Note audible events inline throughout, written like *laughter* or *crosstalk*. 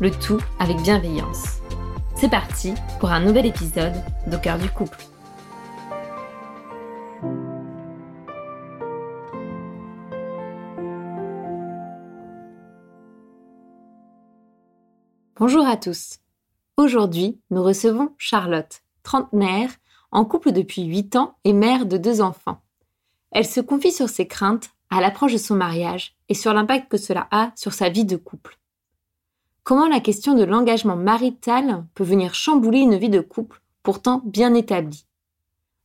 le tout avec bienveillance. C'est parti pour un nouvel épisode d'Au cœur du couple. Bonjour à tous. Aujourd'hui, nous recevons Charlotte, trentenaire, en couple depuis 8 ans et mère de deux enfants. Elle se confie sur ses craintes à l'approche de son mariage et sur l'impact que cela a sur sa vie de couple. Comment la question de l'engagement marital peut venir chambouler une vie de couple pourtant bien établie?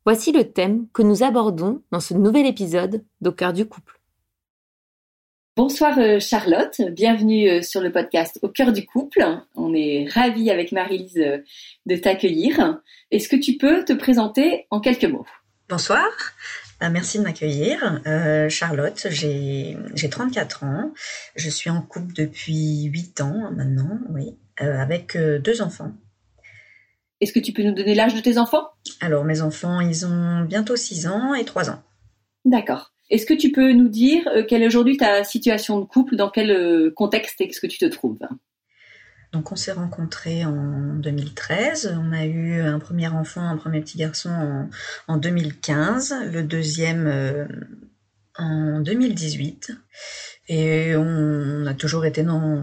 Voici le thème que nous abordons dans ce nouvel épisode d'Au cœur du couple. Bonsoir euh, Charlotte, bienvenue euh, sur le podcast Au cœur du couple. On est ravis avec Marie-Lise euh, de t'accueillir. Est-ce que tu peux te présenter en quelques mots? Bonsoir, merci de m'accueillir. Euh, Charlotte, j'ai 34 ans. Je suis en couple depuis 8 ans maintenant, oui, euh, avec euh, deux enfants. Est-ce que tu peux nous donner l'âge de tes enfants? Alors, mes enfants, ils ont bientôt 6 ans et 3 ans. D'accord. Est-ce que tu peux nous dire quelle est aujourd'hui ta situation de couple, dans quel contexte est-ce que tu te trouves? Donc on s'est rencontrés en 2013. On a eu un premier enfant, un premier petit garçon en, 2015, le deuxième euh, en 2018. Et on a toujours été dans,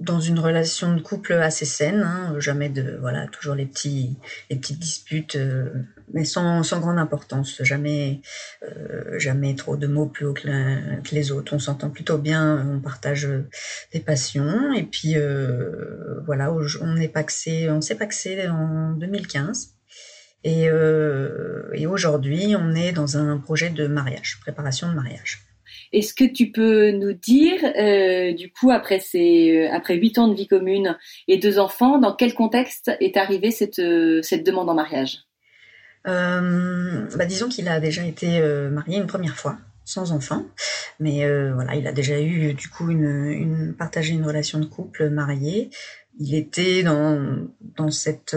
dans une relation de couple assez saine, hein. jamais de voilà, toujours les petits les petites disputes euh, mais sans, sans grande importance, jamais, euh, jamais trop de mots plus haut que, les autres. On s'entend plutôt bien, on partage des passions, et puis euh, voilà, on est paxé, on s'est paxé en 2015. Et, euh, et aujourd'hui, on est dans un projet de mariage, préparation de mariage. Est-ce que tu peux nous dire, euh, du coup, après ces, après huit ans de vie commune et deux enfants, dans quel contexte est arrivée cette, cette demande en mariage? Euh, bah, disons qu'il a déjà été euh, marié une première fois, sans enfant, mais euh, voilà, il a déjà eu du coup une, une partagé une relation de couple marié. Il était dans dans cette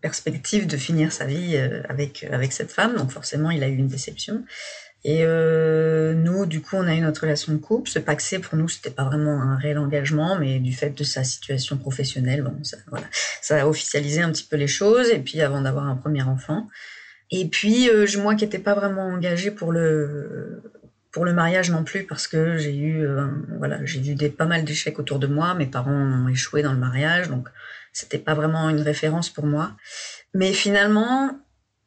perspective de finir sa vie avec avec cette femme, donc forcément il a eu une déception. Et euh, nous, du coup, on a eu notre relation de couple. Ce paxé, pour nous, c'était pas vraiment un réel engagement, mais du fait de sa situation professionnelle, bon, ça, voilà, ça a officialisé un petit peu les choses. Et puis, avant d'avoir un premier enfant. Et puis, euh, moi, qui n'étais pas vraiment engagée pour le pour le mariage non plus, parce que j'ai eu, euh, voilà, j'ai vu des pas mal d'échecs autour de moi. Mes parents ont échoué dans le mariage, donc c'était pas vraiment une référence pour moi. Mais finalement,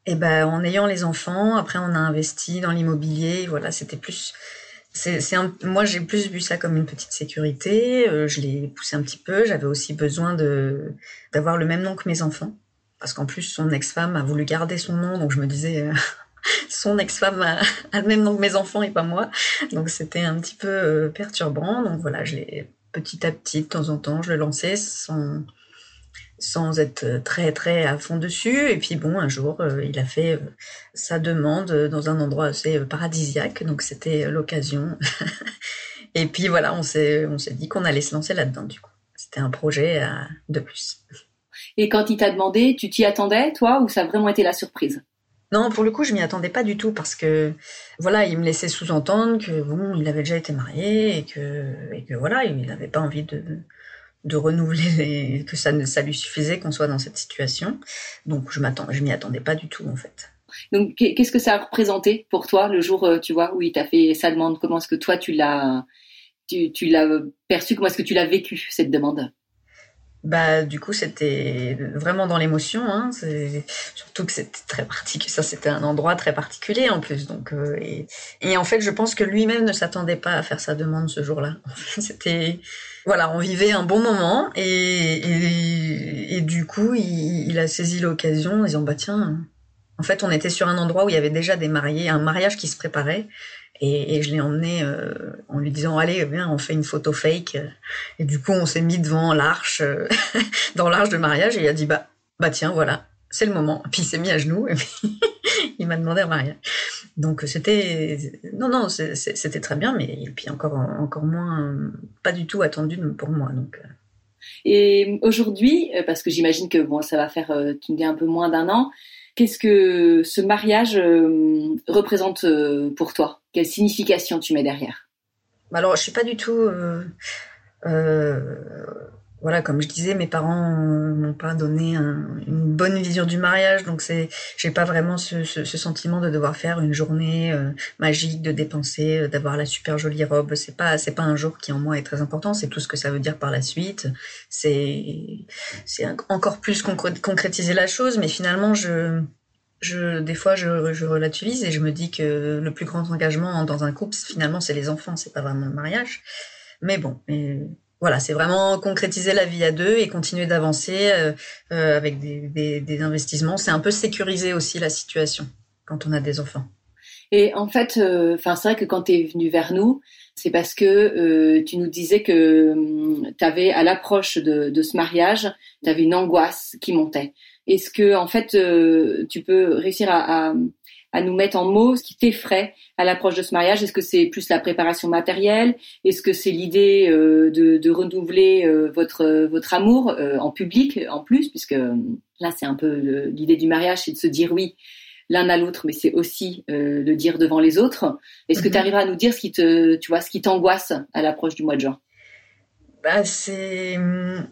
et ben, en ayant les enfants, après, on a investi dans l'immobilier. Voilà, c'était plus. C'est, moi, j'ai plus vu ça comme une petite sécurité. Euh, je l'ai poussé un petit peu. J'avais aussi besoin de d'avoir le même nom que mes enfants, parce qu'en plus, son ex-femme a voulu garder son nom, donc je me disais. Euh, *laughs* son ex-femme a, a, le même nom que mes enfants et pas moi. Donc c'était un petit peu euh, perturbant. Donc voilà, je l'ai petit à petit, de temps en temps, je le lançais sans, sans être très très à fond dessus. Et puis bon, un jour, euh, il a fait euh, sa demande dans un endroit assez euh, paradisiaque, donc c'était l'occasion. *laughs* et puis voilà, on s'est on s'est dit qu'on allait se lancer là-dedans du coup. C'était un projet de plus. Et quand il t'a demandé, tu t'y attendais toi ou ça a vraiment été la surprise? Non, pour le coup, je m'y attendais pas du tout parce que voilà, il me laissait sous-entendre que bon, il avait déjà été marié et que et que voilà, il n'avait pas envie de de renouveler que ça, ne, ça lui suffisait qu'on soit dans cette situation. Donc je m'attends, je m'y attendais pas du tout en fait. Donc qu'est-ce que ça a représenté pour toi le jour, euh, tu vois, où il t'a fait sa demande? Comment est-ce que toi tu l'as tu, tu l'as perçu? Comment est-ce que tu l'as vécu cette demande? Bah, du coup, c'était vraiment dans l'émotion. Hein. Surtout que c'était très particulier. Ça, c'était un endroit très particulier en plus. Donc, euh, et, et, en fait, je pense que lui-même ne s'attendait pas à faire sa demande ce jour-là. *laughs* c'était, voilà, on vivait un bon moment et, et, et du coup, il, il, a saisi l'occasion en disant bah tiens. En fait, on était sur un endroit où il y avait déjà des mariés, un mariage qui se préparait. Et, et je l'ai emmené euh, en lui disant allez viens on fait une photo fake et du coup on s'est mis devant l'arche euh, *laughs* dans l'arche de mariage et il a dit bah bah tiens voilà c'est le moment puis il s'est mis à genoux et puis *laughs* il m'a demandé un mariage donc c'était non non c'était très bien mais et puis encore encore moins pas du tout attendu pour moi donc euh. et aujourd'hui parce que j'imagine que bon ça va faire tu me dis un peu moins d'un an Qu'est-ce que ce mariage euh, représente euh, pour toi? Quelle signification tu mets derrière? Bah Alors, je suis pas du tout. Euh, euh, voilà, comme je disais, mes parents m'ont pas donné un, une bonne vision du mariage, donc c'est, j'ai pas vraiment ce, ce, ce, sentiment de devoir faire une journée euh, magique, de dépenser, euh, d'avoir la super jolie robe. C'est pas, c'est pas un jour qui en moi est très important. C'est tout ce que ça veut dire par la suite. C'est, c'est encore plus concrétiser la chose, mais finalement, je, je, des fois, je, je relativise et je me dis que le plus grand engagement dans un couple, finalement, c'est les enfants, c'est pas vraiment le mariage. Mais bon, mais voilà, c'est vraiment concrétiser la vie à deux et continuer d'avancer euh, euh, avec des, investissements. C'est un peu sécuriser aussi la situation quand on a des enfants. Et en fait, euh, enfin, c'est vrai que quand tu es venu vers nous, c'est parce que tu nous disais que hum, tu avais, à l'approche de, ce mariage, tu avais une angoisse qui montait. Est-ce que, en fait, tu peux réussir à, à nous mettre en mots ce qui t'effraie à l'approche de ce mariage Est-ce que c'est plus la préparation matérielle? Est-ce que c'est l'idée euh, de, de, renouveler euh, votre votre amour euh, en public en plus, puisque là c'est un peu l'idée du mariage, c'est de se dire oui l'un à l'autre, mais c'est aussi de dire devant les autres. Est-ce que mhm. tu arriveras à nous dire ce qui te, tu vois, ce qui t'angoisse à l'approche du mois de juin? Bah, c'est hum,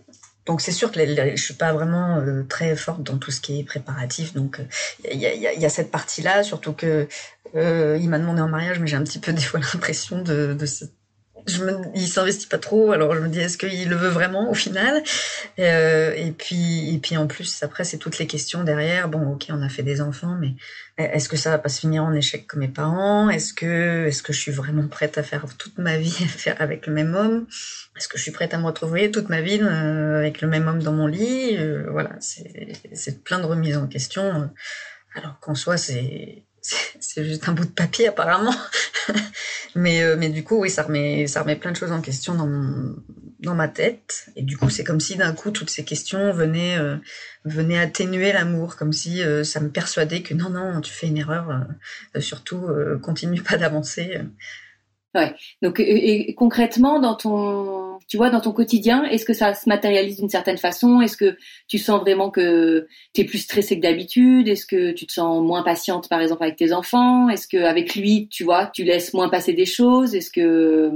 donc c'est sûr que je suis pas vraiment euh, très forte dans tout ce qui est préparatif. Donc il euh, y, a, y, a, cette partie-là, surtout que euh, il m'a demandé en mariage, mais j'ai un petit peu des fois *laughs* l'impression de, de je me, il s'investit pas trop, alors je me dis est-ce qu'il le veut vraiment au final? Euh, Et puis et puis en plus après c'est toutes les questions derrière. Bon ok on a fait des enfants, mais est-ce que ça va pas se finir en échec comme mes parents? Est-ce que est-ce que je suis vraiment prête à faire toute ma vie *laughs* avec le même homme? Est-ce que je suis prête à me retrouver toute ma vie euh, avec le même homme dans mon lit? Euh, Voilà c'est plein de remises en question. Alors qu'en soi c'est c'est juste un bout de papier apparemment. *laughs* mais, euh, mais du coup, oui, ça remet, ça remet plein de choses en question dans, dans ma tête. Et du coup, c'est comme si d'un coup, toutes ces questions venaient, euh, venaient atténuer l'amour, comme si euh, ça me persuadait que non, non, tu fais une erreur, surtout, continue pas d'avancer. Ouais. Donc, et, concrètement, dans ton, tu vois, dans ton quotidien, est-ce que ça se matérialise d'une certaine façon? Est-ce que tu sens vraiment que tu es plus stressée que d'habitude? Est-ce que tu te sens moins patiente, par exemple, avec tes enfants? Est-ce que avec lui, tu vois, tu laisses moins passer des choses? Est-ce que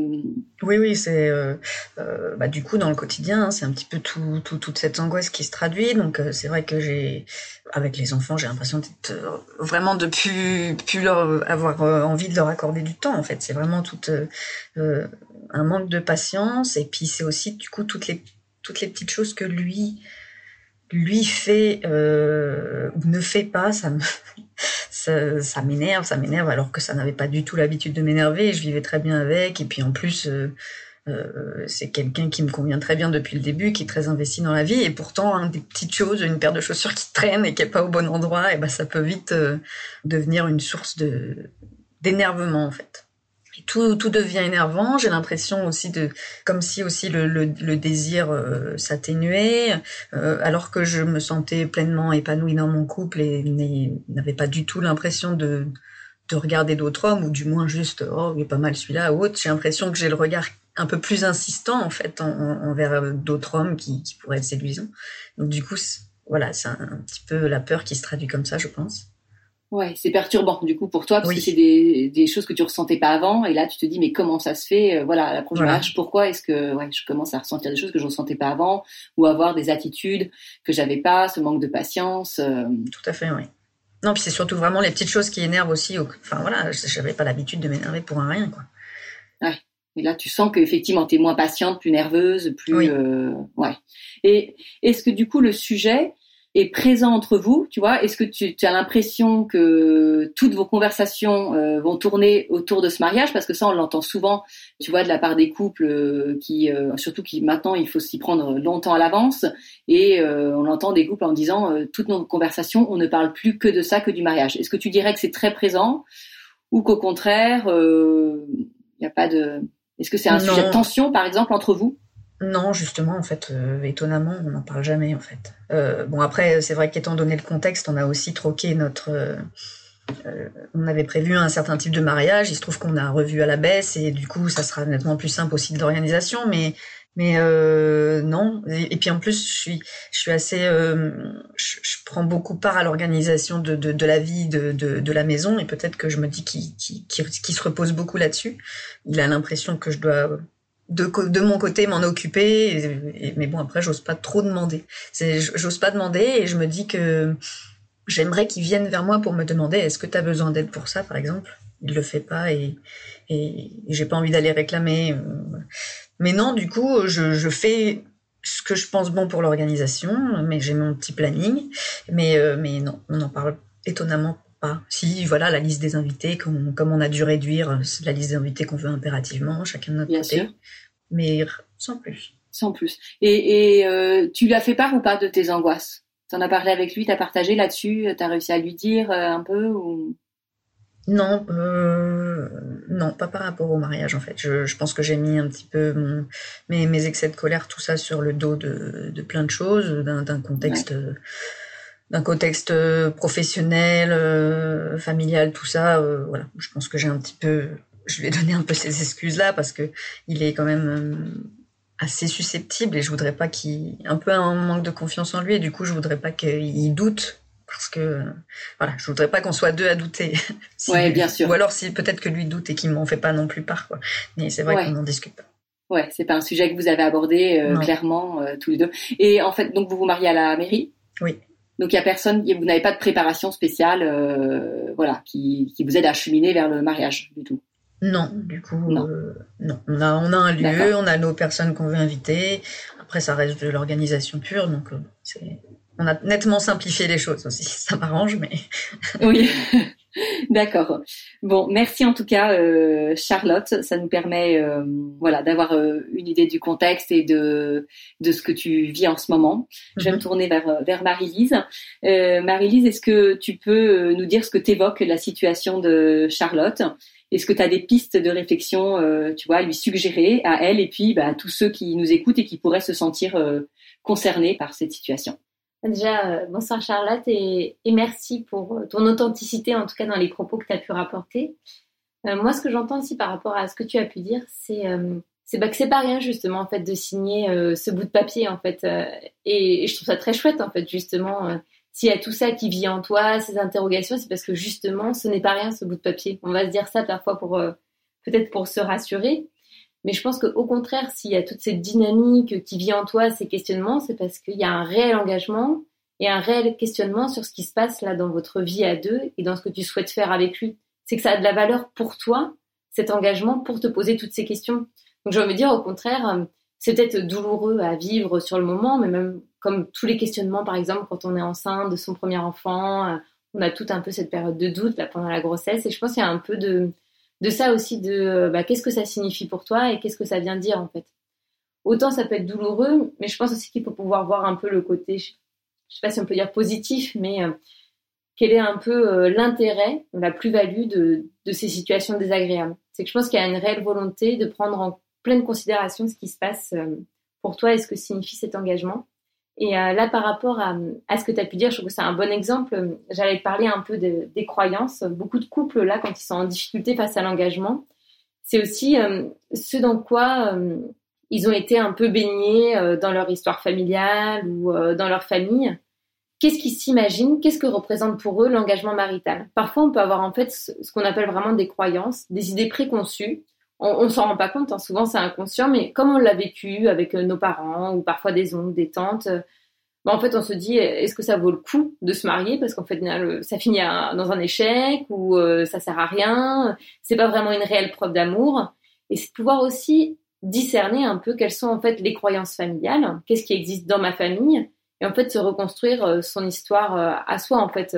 oui, oui, c'est euh, euh, bah, du coup dans le quotidien, hein, c'est un petit peu tout, tout, toute cette angoisse qui se traduit. Donc euh, c'est vrai que j'ai, avec les enfants, j'ai l'impression d'être euh, vraiment de plus, plus leur avoir euh, envie de leur accorder du temps. En fait, c'est vraiment tout un manque de patience. Et puis c'est aussi du coup toutes les toutes les petites choses que lui lui fait ou ne fait pas, ça me *laughs* ça, m'énerve, ça m'énerve alors que ça n'avait pas du tout l'habitude de m'énerver. Je vivais très bien avec et puis en plus euh, euh, c'est quelqu'un qui me convient très bien depuis le début, qui est très investi dans la vie et pourtant hein, des petites choses, une paire de chaussures qui traîne et qui est pas au bon endroit, et ben ça peut vite euh, devenir une source de d'énervement en fait tout, tout devient énervant. J'ai l'impression aussi de, comme si aussi le, le, le désir euh, s'atténuait, euh, alors que je me sentais pleinement épanouie dans mon couple et n'avais pas du tout l'impression de, de regarder d'autres hommes, ou du moins juste, oh, il est pas mal celui-là, ou autre. J'ai l'impression que j'ai le regard un peu plus insistant, en fait, envers d'autres hommes qui, qui pourraient être séduisants. Donc, du coup, voilà, c'est un petit peu la peur qui se traduit comme ça, je pense. Ouais, c'est perturbant du coup pour toi parce que c'est des, des, choses que tu ressentais pas avant et là tu te dis mais comment ça se fait euh, voilà la prochaine voilà. pourquoi est-ce que ouais je commence à ressentir des choses que je ressentais pas avant ou avoir des attitudes que j'avais pas ce manque de patience euh... tout à fait oui. Non puis c'est surtout vraiment les petites choses qui énervent aussi enfin voilà j'avais pas l'habitude de m'énerver pour un rien quoi. Ouais. Et là, tu sens qu'effectivement, tu es moins patiente, plus nerveuse, plus... Euh, ouais. Et est-ce que du coup, le sujet est présent entre vous, tu vois. Est-ce que tu, as l'impression que toutes vos conversations euh, vont tourner autour de ce mariage? Parce que ça, on l'entend souvent, tu vois, de la part des couples euh, qui, surtout qui maintenant, il faut s'y prendre longtemps à l'avance. Et on entend des couples en disant, toutes nos conversations, on ne parle plus que de ça, que du mariage. Est-ce que tu dirais que c'est très présent? Ou qu'au contraire, il n'y a pas de est-ce que c'est un sujet de tension, par exemple, entre vous? Non, justement, en fait, euh, étonnamment, on n'en parle jamais, en fait. Euh, bon, après, c'est vrai qu'étant donné le contexte, on a aussi troqué notre. Euh, on avait prévu un certain type de mariage. Il se trouve qu'on a revu à la baisse et du coup, ça sera nettement plus simple aussi d'organisation. Mais mais euh, non. Et, puis en plus, je suis, je suis assez, euh, je, je, prends beaucoup part à l'organisation de, de, de, la vie de, de, la maison et peut-être que je me dis qu'il qui qui se repose beaucoup là-dessus. Il a l'impression que je dois de, de mon côté m'en occuper. Mais bon, après, j'ose pas trop demander. J'ose pas demander et je me dis que j'aimerais qu'il vienne vers moi pour me demander est-ce que tu as besoin d'aide pour ça, par exemple? Il le fait pas et, et, j'ai pas envie d'aller réclamer. Mais non, du coup, je, je fais ce que je pense bon pour l'organisation, mais j'ai mon petit planning. Mais, euh, mais non, on n'en parle étonnamment pas. Si, voilà, la liste des invités, comme, comme on a dû réduire la liste des invités qu'on veut impérativement, chacun de notre Bien côté. Sûr. Mais sans plus. Sans plus. Et, et euh, tu lui as fait part ou pas de tes angoisses? Tu en as parlé avec lui, tu as partagé là-dessus, tu as réussi à lui dire euh, un peu ou... Non, euh, non, pas par rapport au mariage en fait. Je, je pense que j'ai mis un petit peu mon, mes, mes, excès de colère, tout ça sur le dos de, de plein de choses, d'un contexte, ouais. D'un contexte professionnel, euh, familial, tout ça. Euh, voilà, je pense que j'ai un petit peu, je lui ai donné un peu ces excuses là parce que il est quand même euh, assez susceptible et je voudrais pas qu'il, un peu un manque de confiance en lui et du coup je voudrais pas qu'il doute parce que voilà, je voudrais pas qu'on soit deux à douter. *laughs* si ouais, bien sûr. Ou alors si peut-être que lui doute et qu'il m'en fait pas non plus part quoi. Mais c'est vrai ouais. qu'on n'en discute pas. Ouais, c'est pas un sujet que vous avez abordé euh, clairement euh, tous les deux. Et en fait, donc vous vous mariez à la mairie? Oui. Donc il y a personne, vous n'avez pas de préparation spéciale, euh, voilà, qui, qui vous aide à cheminer vers le mariage du tout. Non, du coup, non. non. On a on a un lieu, on a nos personnes qu'on veut inviter. Après, ça reste de l'organisation pure, donc c'est on a nettement simplifié les choses aussi. *laughs* Ça m'arrange, mais. oui. *laughs* D'accord. Bon, merci en tout cas, euh, Charlotte. Ça nous permet, euh, voilà, d'avoir euh, une idée du contexte et de de ce que tu vis en ce moment. Mm -hmm. Je vais me tourner vers vers Marie-Lise. Marie-Lise, est-ce que tu peux nous dire ce que t'évoque la situation de Charlotte? Est-ce que tu as des pistes de réflexion, tu vois, à lui suggérer à elle et puis bah, à tous ceux qui nous écoutent et qui pourraient se sentir concernés par cette situation? Déjà, euh, bonsoir Charlotte et, merci pour ton authenticité, en tout cas dans les propos que tu as pu rapporter. Euh, moi, ce que j'entends aussi par rapport à ce que tu as pu dire, c'est euh, bah, que c'est pas rien justement en fait de signer euh, ce bout de papier en fait. Et, et, je trouve ça très chouette en fait justement. S'il y a tout ça qui vit en toi, ces interrogations, c'est parce que justement, ce n'est pas rien ce bout de papier. On va se dire ça parfois pour peut-être pour se rassurer, mais je pense qu'au contraire, s'il y a toute cette dynamique qui vit en toi, ces questionnements, c'est parce qu'il y a un réel engagement et un réel questionnement sur ce qui se passe là dans votre vie à deux et dans ce que tu souhaites faire avec lui. C'est que ça a de la valeur pour toi, cet engagement, pour te poser toutes ces questions. Donc je vais me dire au contraire, c'est peut-être douloureux à vivre sur le moment, mais même comme tous les questionnements, par exemple, quand on est enceinte de son premier enfant, on a tout un peu cette période de doute là pendant la grossesse. Et je pense qu'il y a un peu de de ça aussi de bah, qu'est-ce que ça signifie pour toi et qu'est-ce que ça vient dire en fait. Autant ça peut être douloureux, mais je pense aussi qu'il faut pouvoir voir un peu le côté, je sais pas si on peut dire positif, mais euh, quel est un peu euh, l'intérêt, la plus-value de, de, ces situations désagréables. C'est que je pense qu'il y a une réelle volonté de prendre en pleine considération ce qui se passe euh, pour toi et ce que signifie cet engagement. Et euh, là, par rapport à, ce que tu as pu dire, je trouve que c'est un bon exemple. J'allais te parler un peu de, des croyances. Beaucoup de couples, là, quand ils sont en difficulté face à l'engagement, c'est aussi euh, ce dans quoi euh, ils ont été un peu baignés euh, dans leur histoire familiale ou dans leur famille. Qu'est-ce qu'ils s'imaginent? Qu'est-ce que représente pour eux l'engagement marital? Parfois, on peut avoir en fait ce qu'on appelle vraiment des croyances, des idées préconçues on, on s'en rend pas compte, hein. souvent c'est inconscient, mais comme on l'a vécu avec euh, nos parents ou parfois des oncles, des tantes, euh, bah, en fait on se dit est-ce que ça vaut le coup de se marier? Parce qu'en fait ça finit dans un échec ou euh, ça sert à rien, c'est pas vraiment une réelle preuve d'amour. Et c'est de pouvoir aussi discerner un peu quelles sont en fait les croyances familiales, qu'est-ce qui existe dans ma famille, et en fait se reconstruire son histoire à soi. En fait,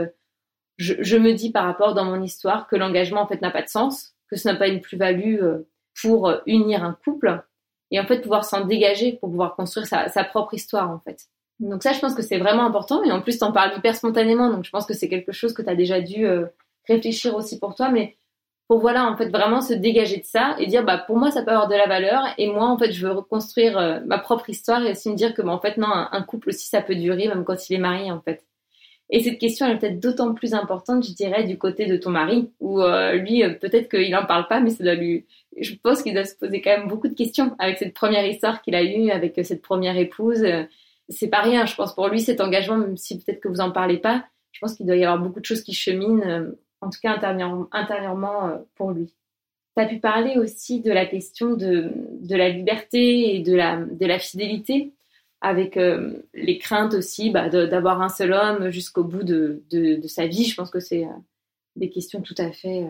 je, je, me dis par rapport dans mon histoire que l'engagement en fait n'a pas de sens, que ce n'a pas une plus-value pour unir un couple, et en fait pouvoir s'en dégager pour pouvoir construire sa, sa propre histoire en fait. Donc ça, je pense que c'est vraiment important. Et en plus, t'en parles hyper spontanément. Donc je pense que c'est quelque chose que tu as déjà dû euh, réfléchir aussi pour toi. Mais pour voilà, en fait, vraiment se dégager de ça et dire, bah, pour moi, ça peut avoir de la valeur. Et moi, en fait, je veux reconstruire euh, ma propre histoire et aussi me dire que, bah, en fait, non, un, couple aussi, ça peut durer, même quand il est marié, en fait. Et cette question, est peut-être d'autant plus importante, je dirais, du côté de ton mari, où euh, lui, peut-être qu'il en parle pas, mais ça doit lui, je pense qu'il doit se poser quand même beaucoup de questions avec cette première histoire qu'il a eue, avec cette première épouse c'est pas rien, je pense, pour lui, cet engagement, même si peut-être que vous en parlez pas, je pense qu'il doit y avoir beaucoup de choses qui cheminent, euh, en tout cas intérieurement, euh, pour lui. Tu as pu parler aussi de la question de, de la liberté et de la, de la fidélité, avec euh, les craintes aussi bah, d'avoir un seul homme jusqu'au bout de, de, de, sa vie. Je pense que c'est des questions tout à fait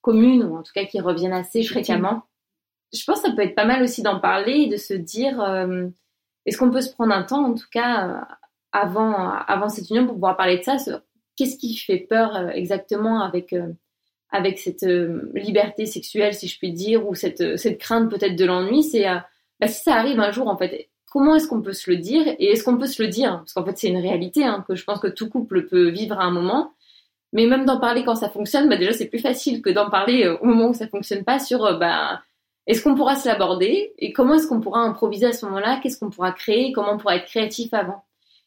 communes, ou en tout cas qui reviennent assez fréquemment. Je pense que ça peut être pas mal aussi d'en parler et de se dire est-ce qu'on peut se prendre un temps, en tout cas, euh, avant, avant cette union, pour pouvoir parler de ça Qu'est-ce qui fait peur euh, exactement avec, euh, avec cette liberté sexuelle, si je puis dire, ou cette, cette crainte peut-être de l'ennui C'est bah, si ça arrive un jour, en fait, comment est-ce qu'on peut se le dire Et est-ce qu'on peut se le dire? Parce qu'en fait, c'est une réalité hein, que je pense que tout couple peut vivre à un moment. Mais même d'en parler quand ça fonctionne, bah déjà c'est plus facile que d'en parler au moment où ça fonctionne pas sur bah est-ce qu'on pourra se l'aborder et comment est-ce qu'on pourra improviser à ce moment-là? Qu'est-ce qu'on pourra créer? Comment on pourra être créatif avant?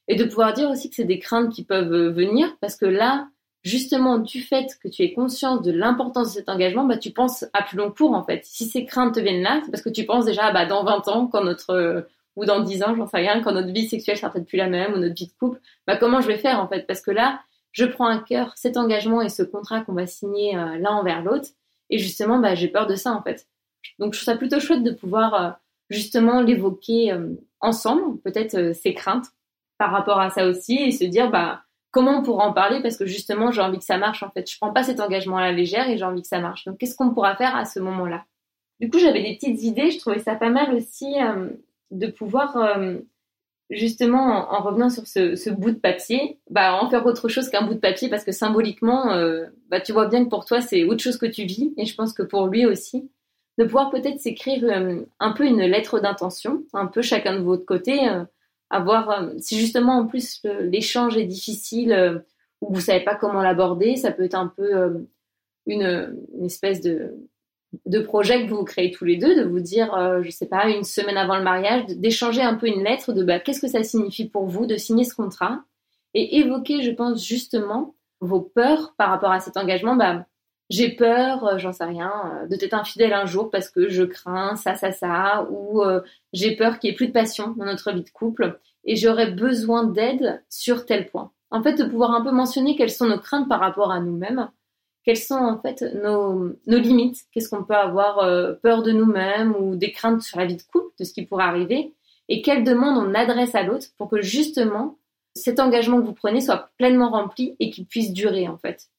Et de pouvoir dire aussi que c'est des craintes qui peuvent euh, venir parce que là, justement, du fait que tu aies conscience de l'importance de cet engagement, bah, tu penses à plus long cours en fait. Si ces craintes te viennent là, c'est parce que tu penses déjà dans 20 ans, quand notre euh, ou dans 10 ans, j'en sais rien, quand notre vie sexuelle sera peut-être plus la même ou notre vie de couple, bah, comment je vais faire en fait? Parce que là, je prends à cœur cet engagement et ce contrat qu'on va signer euh, l'un envers l'autre. Et justement, bah, j'ai peur de ça en fait. Donc je trouve ça plutôt chouette de pouvoir euh, justement l'évoquer euh, ensemble, peut-être euh, ses craintes par rapport à ça aussi, et se dire bah comment on pourra en parler parce que justement j'ai envie que ça marche en fait. Je prends pas cet engagement à la légère et j'ai envie que ça marche. Donc qu'est-ce qu'on pourra faire à ce moment-là? Du coup j'avais des petites idées. Je trouvais ça pas mal aussi de pouvoir justement en, revenant sur ce, bout de papier, bah en faire autre chose qu'un bout de papier parce que symboliquement, bah tu vois bien que pour toi c'est autre chose que tu vis et je pense que pour lui aussi de pouvoir peut-être s'écrire euh, un peu une lettre d'intention, un peu chacun de votre côté, euh, avoir, euh, si justement en plus l'échange est difficile ou vous savez pas comment l'aborder, ça peut être un peu une, espèce de, de projet que vous créez tous les deux, de vous dire, je sais pas, une semaine avant le mariage, d'échanger un peu une lettre de bah, qu'est-ce que ça signifie pour vous de signer ce contrat et évoquer, je pense justement, vos peurs par rapport à cet engagement. Bah, j'ai peur, euh, j'en sais rien, euh, de t'être infidèle un jour parce que je crains ça, ça, ça, ou euh, j'ai peur qu'il n'y ait plus de passion dans notre vie de couple et j'aurais besoin d'aide sur tel point. En fait, de pouvoir un peu mentionner quelles sont nos craintes par rapport à nous-mêmes, quelles sont en fait nos, nos limites, qu'est-ce qu'on peut avoir peur de nous-mêmes ou des craintes sur la vie de couple, de ce qui pourrait arriver, et quelles demandes on adresse à l'autre pour que justement cet engagement que vous prenez soit pleinement rempli et qu'il puisse durer en fait?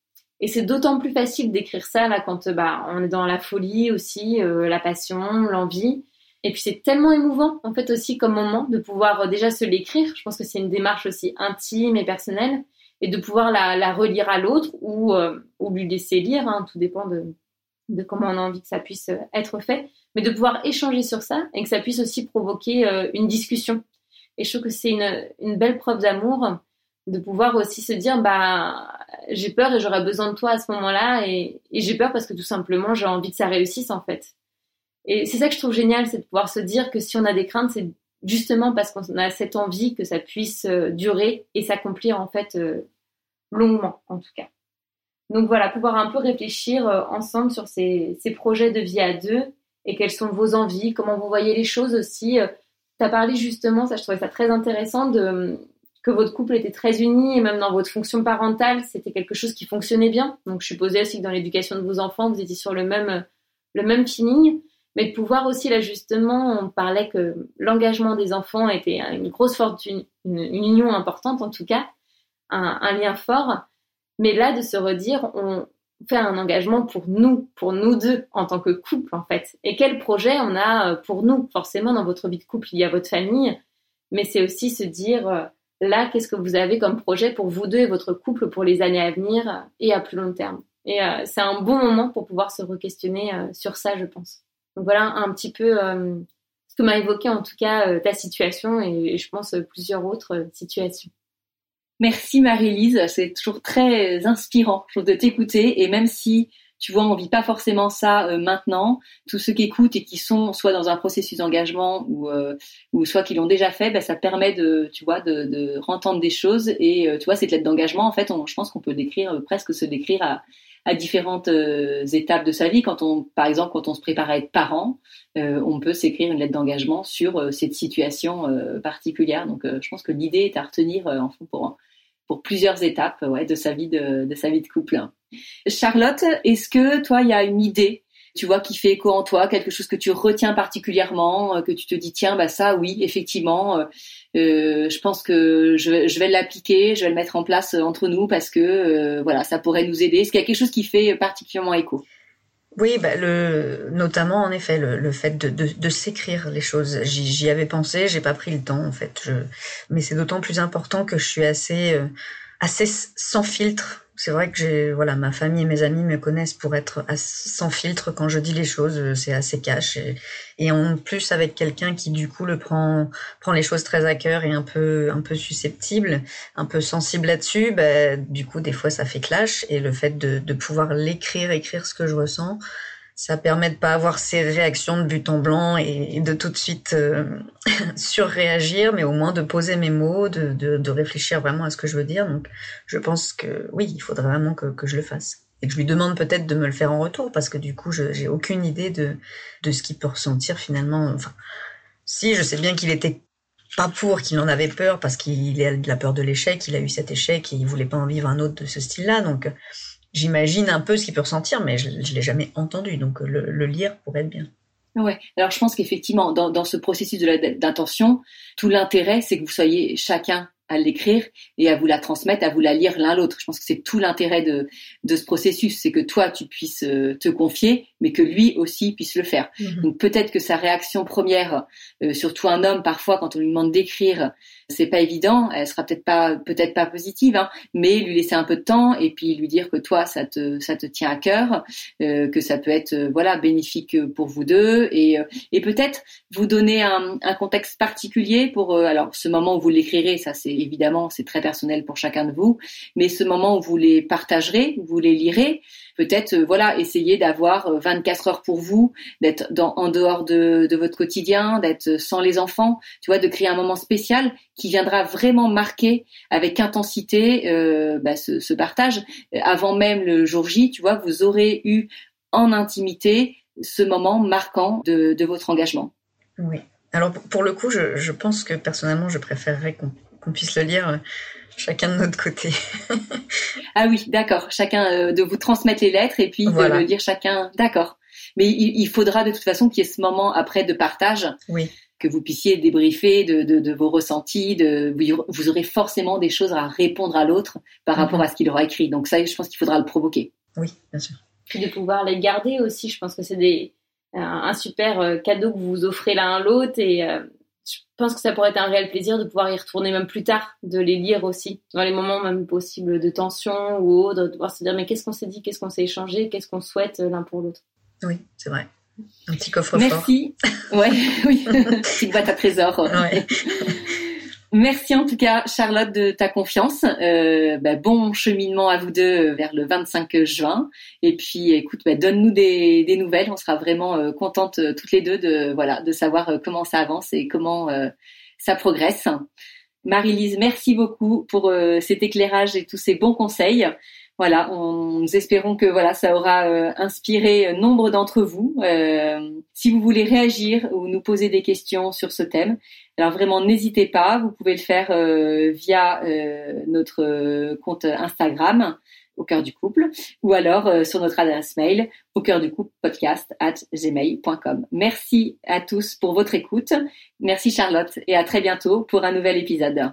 Et c'est d'autant plus facile d'écrire ça là quand bah, on est dans la folie aussi, euh, la passion, l'envie. Et puis c'est tellement émouvant en fait aussi comme moment de pouvoir euh, déjà se l'écrire. Je pense que c'est une démarche aussi intime et personnelle et de pouvoir la, relire à l'autre ou, euh, lui laisser lire. Hein, tout dépend de, comment on a envie que ça puisse être fait. Mais de pouvoir échanger sur ça et que ça puisse aussi provoquer une discussion. Et je trouve que c'est une, belle preuve d'amour de pouvoir aussi se dire bah j'ai peur et j'aurais besoin de toi à ce moment-là et, j'ai peur parce que tout simplement j'ai envie que ça réussisse en fait. Et c'est ça que je trouve génial, c'est de pouvoir se dire que si on a des craintes, c'est justement parce qu'on a cette envie que ça puisse euh, durer et s'accomplir en fait euh, longuement en tout cas. Donc voilà, pouvoir un peu réfléchir euh, ensemble sur ces, ces, projets de vie à deux et quelles sont vos envies, comment vous voyez les choses aussi. Tu as parlé justement, ça je trouvais ça très intéressant que votre couple était très uni et même dans votre fonction parentale, c'était quelque chose qui fonctionnait bien. Donc je supposais aussi que dans l'éducation de vos enfants, vous étiez sur le même, le même feeling. Mais de pouvoir aussi l'ajustement, on parlait que l'engagement des enfants était une grosse fortune, une, union importante en tout cas, un, lien fort. Mais là, de se redire, on, faire un engagement pour nous, pour nous deux, en tant que couple, en fait. Et quel projet on a pour nous? Forcément, dans votre vie de couple, il y a votre famille, mais c'est aussi se dire, là, qu'est-ce que vous avez comme projet pour vous deux et votre couple pour les années à venir et à plus long terme. Et euh, c'est un bon moment pour pouvoir se re-questionner euh, sur ça, je pense. Voilà un petit peu euh, ce que m'a évoqué en tout cas ta situation et, je pense plusieurs autres situations. Merci Marie-Lise, c'est toujours très inspirant de t'écouter et même si tu vois, on vit pas forcément ça euh, maintenant. Tous ceux qui écoutent et qui sont soit dans un processus d'engagement ou, euh, ou soit qui l'ont déjà fait, ben, ça permet de, tu vois, de, rentendre des choses. Et euh, tu vois, cette lettre d'engagement, en fait, on, je pense qu'on peut décrire presque se décrire à, à différentes étapes de sa vie. Quand on, par exemple, quand on se prépare à être parent, on peut s'écrire une lettre d'engagement sur cette situation particulière. Donc, je pense que l'idée est à retenir en fond pour pour plusieurs étapes ouais, de sa vie de, de sa vie de couple. Charlotte, est-ce que toi, il y a une idée, tu vois, qui fait écho en toi, quelque chose que tu retiens particulièrement, euh, que tu te dis tiens, bah ça, oui, effectivement, euh, euh je pense que je, vais l'appliquer, je vais le mettre en place entre nous parce que voilà, ça pourrait nous aider. Est-ce qu'il y a quelque chose qui fait particulièrement écho? Oui, bah, le, notamment en effet le, le fait de, de, s'écrire les choses. J'y avais pensé, j'ai pas pris le temps en fait. Mais c'est d'autant plus important que je suis assez assez sans filtre c'est vrai que j'ai, voilà, ma famille et mes amis me connaissent pour être sans filtre quand je dis les choses, euh, c'est assez cash. Et, en plus avec quelqu'un qui du coup le prend, prend les choses très à cœur et un peu, un peu susceptible, un peu sensible là-dessus, bah, du coup des fois ça fait clash. Et le fait de, de pouvoir l'écrire, écrire ce que je ressens, ça permet de pas avoir ces réactions de but en blanc et, de tout de suite euh, *laughs* surréagir, mais au moins de poser mes mots, de, de, de, réfléchir vraiment à ce que je veux dire. Donc, je pense que oui, il faudrait vraiment que, que je le fasse et que je lui demande peut-être de me le faire en retour parce que du coup, je j'ai aucune idée de de ce qu'il peut ressentir finalement. Enfin, si je sais bien qu'il était pas pour, qu'il en avait peur parce qu'il a de la peur de l'échec, il a eu cet échec et il voulait pas en vivre un autre de ce style-là. Donc j'imagine un peu ce qu'il peut ressentir, mais je, je l'ai jamais entendu, donc le, le, lire pourrait être bien. Ouais. Alors je pense qu'effectivement, dans, dans ce processus d'intention, tout l'intérêt, c'est que vous soyez chacun à l'écrire et à vous la transmettre, à vous la lire l'un l'autre. Je pense que c'est tout l'intérêt de, de ce processus, c'est que toi tu puisses euh, te confier, mais que lui aussi puisse le faire. Mm-hmm. Donc peut-être que sa réaction première, euh, surtout un homme parfois quand on lui demande d'écrire, c'est pas évident, elle sera peut-être pas peut-être pas positive, hein, mais lui laisser un peu de temps et puis lui dire que toi ça te ça te tient à cœur, euh, que ça peut être euh, voilà bénéfique pour vous deux et et peut-être vous donner un, un, contexte particulier pour alors ce moment où vous l'écrirez, ça c'est évidemment c'est très personnel pour chacun de vous, mais ce moment où vous les partagerez, où vous les lirez, peut-être euh, voilà essayer d'avoir 24 euh, heures pour vous, d'être en dehors de, votre quotidien, d'être sans les enfants, tu vois, de créer un moment spécial qui viendra vraiment marquer avec intensité euh, bah, ce, partage. Avant même le jour J, tu vois, vous aurez eu en intimité ce moment marquant de, de votre engagement. Oui. Alors pour le coup, je, je pense que personnellement, je préférerais qu'on puisse le lire chacun de notre côté. *laughs* ah oui, d'accord. Chacun euh, de vous transmettre les lettres et puis de le dire chacun. D'accord. Mais il, il, faudra de toute façon qu'il y ait ce moment après de partage. Oui. Que vous puissiez débriefer de, de, de vos ressentis. De, vous, aurez forcément des choses à répondre à l'autre par -hmm. rapport à ce qu'il aura écrit. Donc ça, je pense qu'il faudra le provoquer. Oui, bien sûr. Puis de pouvoir les garder aussi. Je pense que c'est des un super euh, cadeau que vous vous offrez l'un à l'autre et euh, je pense que ça pourrait être un réel plaisir de pouvoir y retourner même plus tard, de les lire aussi, dans les moments même possibles de tension ou autre, de pouvoir se dire mais qu'est-ce qu'on s'est dit, qu'est-ce qu'on s'est échangé, qu'est-ce qu'on souhaite l'un pour l'autre. Oui, c'est vrai. Un petit coffre-fort. Merci. Ouais, *laughs* oui. Petite boîte à trésors. Ouais. Merci en tout cas, Charlotte, de ta confiance. Euh, bah, bon cheminement à vous deux vers le 25 juin. Et puis, écoute, bah, donne-nous des, nouvelles. On sera vraiment euh, contentes euh, toutes les deux de voilà de savoir euh, comment ça avance et comment euh, ça progresse. Marie-Lise, merci beaucoup pour cet éclairage et tous ces bons conseils voilà, on, nous espérons que voilà, ça aura euh, inspiré nombre d'entre vous. Euh, si vous voulez réagir ou nous poser des questions sur ce thème, alors vraiment n'hésitez pas. Vous pouvez le faire euh, via euh, notre compte Instagram au cœur du couple ou alors euh, sur notre adresse mail au cœur du couple podcast at gmail.com. Merci à tous pour votre écoute. Merci Charlotte et à très bientôt pour un nouvel épisode.